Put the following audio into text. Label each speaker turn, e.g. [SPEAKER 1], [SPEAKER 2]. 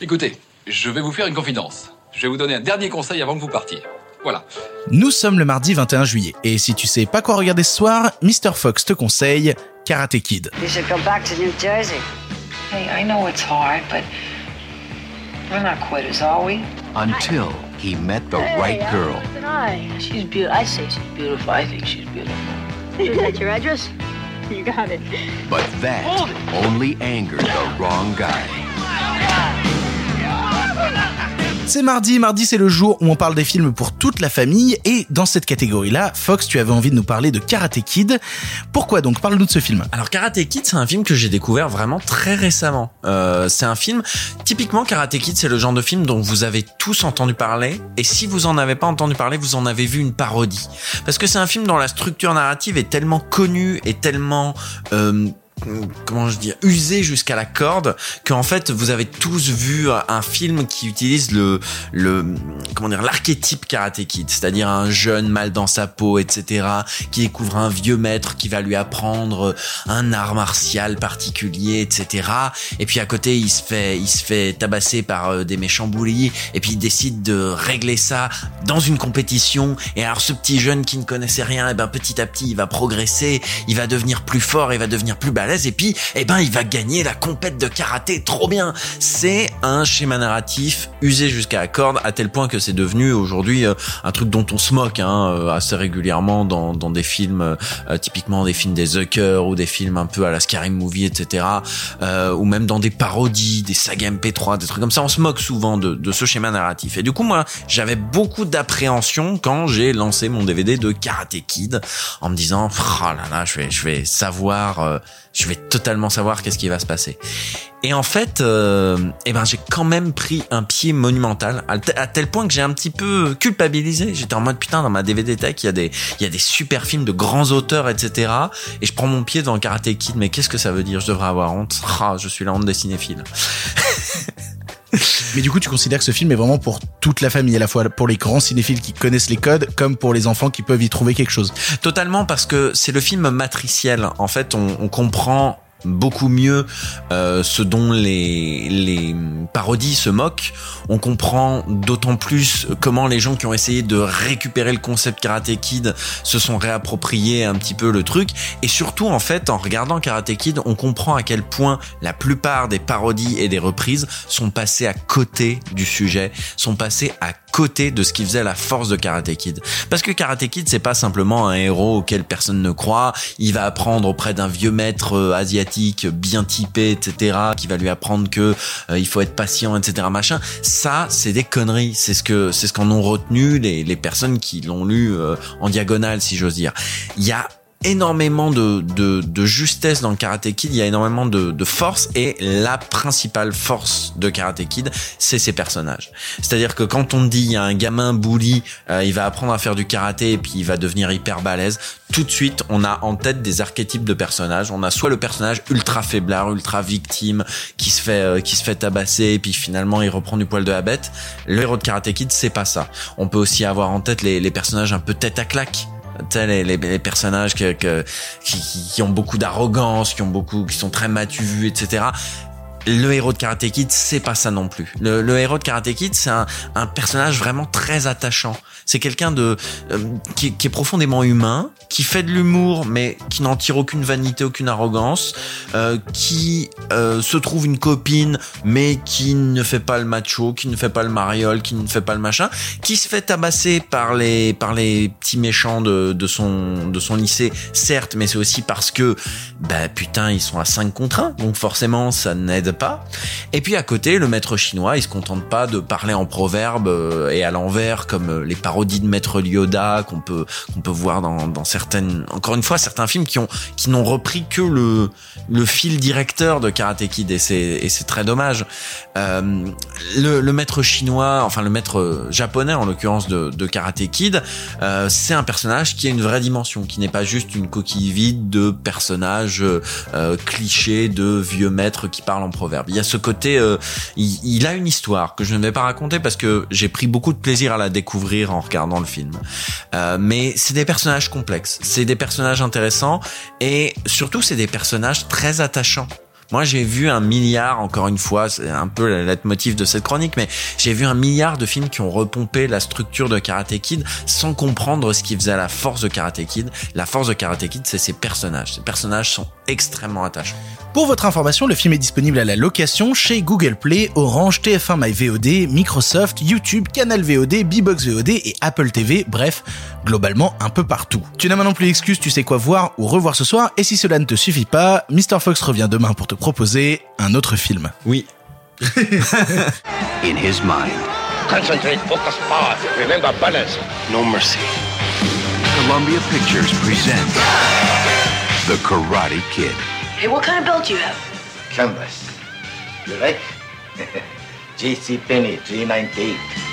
[SPEAKER 1] Écoutez, je vais vous faire une confidence. Je vais vous donner un dernier conseil avant que vous partiez. Voilà.
[SPEAKER 2] Nous sommes le mardi 21 juillet, et si tu sais pas quoi regarder ce soir, Mr. Fox te conseille Karate Kid.
[SPEAKER 3] You should go back to New Jersey.
[SPEAKER 4] Hey, I know it's hard, but we're not quitters, are we?
[SPEAKER 5] Until he met the right girl.
[SPEAKER 4] She's beautiful. I say she's beautiful. I think she's beautiful.
[SPEAKER 3] Is that your address?
[SPEAKER 6] You got it.
[SPEAKER 5] But that only angered the wrong guy.
[SPEAKER 2] C'est mardi, mardi c'est le jour où on parle des films pour toute la famille, et dans cette catégorie-là, Fox, tu avais envie de nous parler de Karate Kid. Pourquoi donc? Parle-nous de ce film.
[SPEAKER 7] Alors Karate Kid, c'est un film que j'ai découvert vraiment très récemment. Euh, c'est un film, typiquement Karate Kid, c'est le genre de film dont vous avez tous entendu parler, et si vous en avez pas entendu parler, vous en avez vu une parodie. Parce que c'est un film dont la structure narrative est tellement connue et tellement... Euh, comment je dis usé jusqu'à la corde qu'en fait vous avez tous vu un film qui utilise le le comment dire l'archétype Karate Kid. C'est-à-dire un jeune mal dans sa peau etc qui découvre un vieux maître qui va lui apprendre un art martial particulier etc et puis à côté il se fait il se fait tabasser par euh, des méchants bullies et puis il décide de régler ça dans une compétition. Et alors ce petit jeune qui ne connaissait rien et ben petit à petit il va progresser il va devenir plus fort il va devenir plus et puis eh ben il va gagner la compète de karaté. Trop bien. C'est un schéma narratif usé jusqu'à la corde à tel point que c'est devenu aujourd'hui euh, un truc dont on se moque hein, euh, assez régulièrement dans, des films euh, typiquement des films des Zucker ou des films un peu à la Scary Movie etc ou même dans des parodies des sagas MP3 des trucs comme ça. On se moque souvent de, ce schéma narratif. Et du coup moi j'avais beaucoup d'appréhension quand j'ai lancé mon DVD de Karate Kid en me disant oh là là je vais je vais savoir je vais totalement savoir qu'est-ce qui va se passer. Et en fait, euh, eh ben j'ai quand même pris un pied monumental à, tel point que j'ai un petit peu culpabilisé. J'étais en mode putain dans ma DVD tech il y a des il y a des super films de grands auteurs etc. Et je prends mon pied dans Karate Kid. Mais qu'est-ce que ça veut dire? Je devrais avoir honte. Ah, je suis la honte des cinéphiles.
[SPEAKER 2] Mais du coup, tu considères que ce film est vraiment pour toute la famille, à la fois pour les grands cinéphiles qui connaissent les codes, comme pour les enfants qui peuvent y trouver quelque chose.
[SPEAKER 7] Totalement parce que c'est le film matriciel. En fait, on, on comprend beaucoup mieux euh, ce dont les, parodies se moquent. On comprend d'autant plus comment les gens qui ont essayé de récupérer le concept Karate Kid se sont réappropriés un petit peu le truc. Et surtout, en fait, en regardant Karate Kid, on comprend à quel point la plupart des parodies et des reprises sont passées à côté du sujet, sont passées à côté de ce qui faisait la force de Karate Kid. Parce que Karate Kid, c'est pas simplement un héros auquel personne ne croit. Il va apprendre auprès d'un vieux maître euh, asiatique bien typé, etc., qui va lui apprendre que euh, il faut être patient, etc., machin. Ça, c'est des conneries. C'est ce que c'est ce qu'en ont retenu les les personnes qui l'ont lu euh, en diagonale, si j'ose dire. Il y a énormément de, de, de justesse dans le Karate Kid, il y a énormément de, de force et la principale force de Karate Kid, c'est ses personnages. C'est-à-dire que quand on dit il y a un gamin bully, euh, il va apprendre à faire du karaté et puis il va devenir hyper balèze, tout de suite on a en tête des archétypes de personnages. On a soit le personnage ultra faiblard, ultra victime, qui se fait euh, qui se fait tabasser et puis finalement il reprend du poil de la bête. Le héros de Karate Kid, c'est pas ça. On peut aussi avoir en tête les, les personnages un peu tête à claque les, personnages qui- qui ont beaucoup d'arrogance, qui ont beaucoup, qui sont très matus, etc. Le héros de Karate Kid, c'est pas ça non plus. Le, héros de Karate Kid, c'est un, personnage vraiment très attachant. C'est quelqu'un de euh, qui, qui est profondément humain, qui fait de l'humour, mais qui n'en tire aucune vanité, aucune arrogance, euh, qui euh, se trouve une copine, mais qui ne fait pas le macho, qui ne fait pas le mariole, qui ne fait pas le machin, qui se fait tabasser par les par les petits méchants de, de son de son lycée, certes, mais c'est aussi parce que bah putain ils sont à 5 contre 1, donc forcément ça n'aide pas. Et puis à côté, le maître chinois, il se contente pas de parler en proverbe euh, et à l'envers comme euh, les parodies de maître Yoda qu'on peut qu'on peut voir dans, dans certaines encore une fois certains films qui ont qui n'ont repris que le le fil directeur de Karate Kid et c'est et c'est très dommage. Euh, le, maître chinois, enfin le maître japonais en l'occurrence de, de Karate Kid, c'est un personnage qui a une vraie dimension, qui n'est pas juste une coquille vide de personnages euh, clichés de vieux maîtres qui parlent en proverbe. Il y a ce côté, euh, il, il a une histoire que je ne vais pas raconter parce que j'ai pris beaucoup de plaisir à la découvrir en regardant le film. Euh, mais c'est des personnages complexes, c'est des personnages intéressants et surtout c'est des personnages très attachants. Moi, j'ai vu un milliard, encore une fois, c'est un peu le leitmotiv de cette chronique, mais j'ai vu un milliard de films qui ont repompé la structure de Karate Kid sans comprendre ce qui faisait la force de Karate Kid. La force de Karate Kid, c'est ses personnages. Ces personnages sont extrêmement attachants.
[SPEAKER 2] Pour votre information, le film est disponible à la location chez Google Play, Orange, TF1 MyVOD, Microsoft, YouTube, Canal VOD, Bbox VOD et Apple TV, bref, globalement un peu partout. Tu n'as maintenant plus d'excuses, tu sais quoi voir ou revoir ce soir, et si cela ne te suffit pas, Mr. Fox revient demain pour te proposer un autre film.
[SPEAKER 7] Oui.
[SPEAKER 5] In his mind,
[SPEAKER 6] Concentrate, focus, power. Remember balance. No mercy.
[SPEAKER 5] Columbia Pictures presents The Karate Kid.
[SPEAKER 4] Hey, what kind of belt do you have?
[SPEAKER 6] Canvas. You like? JC Penney 398.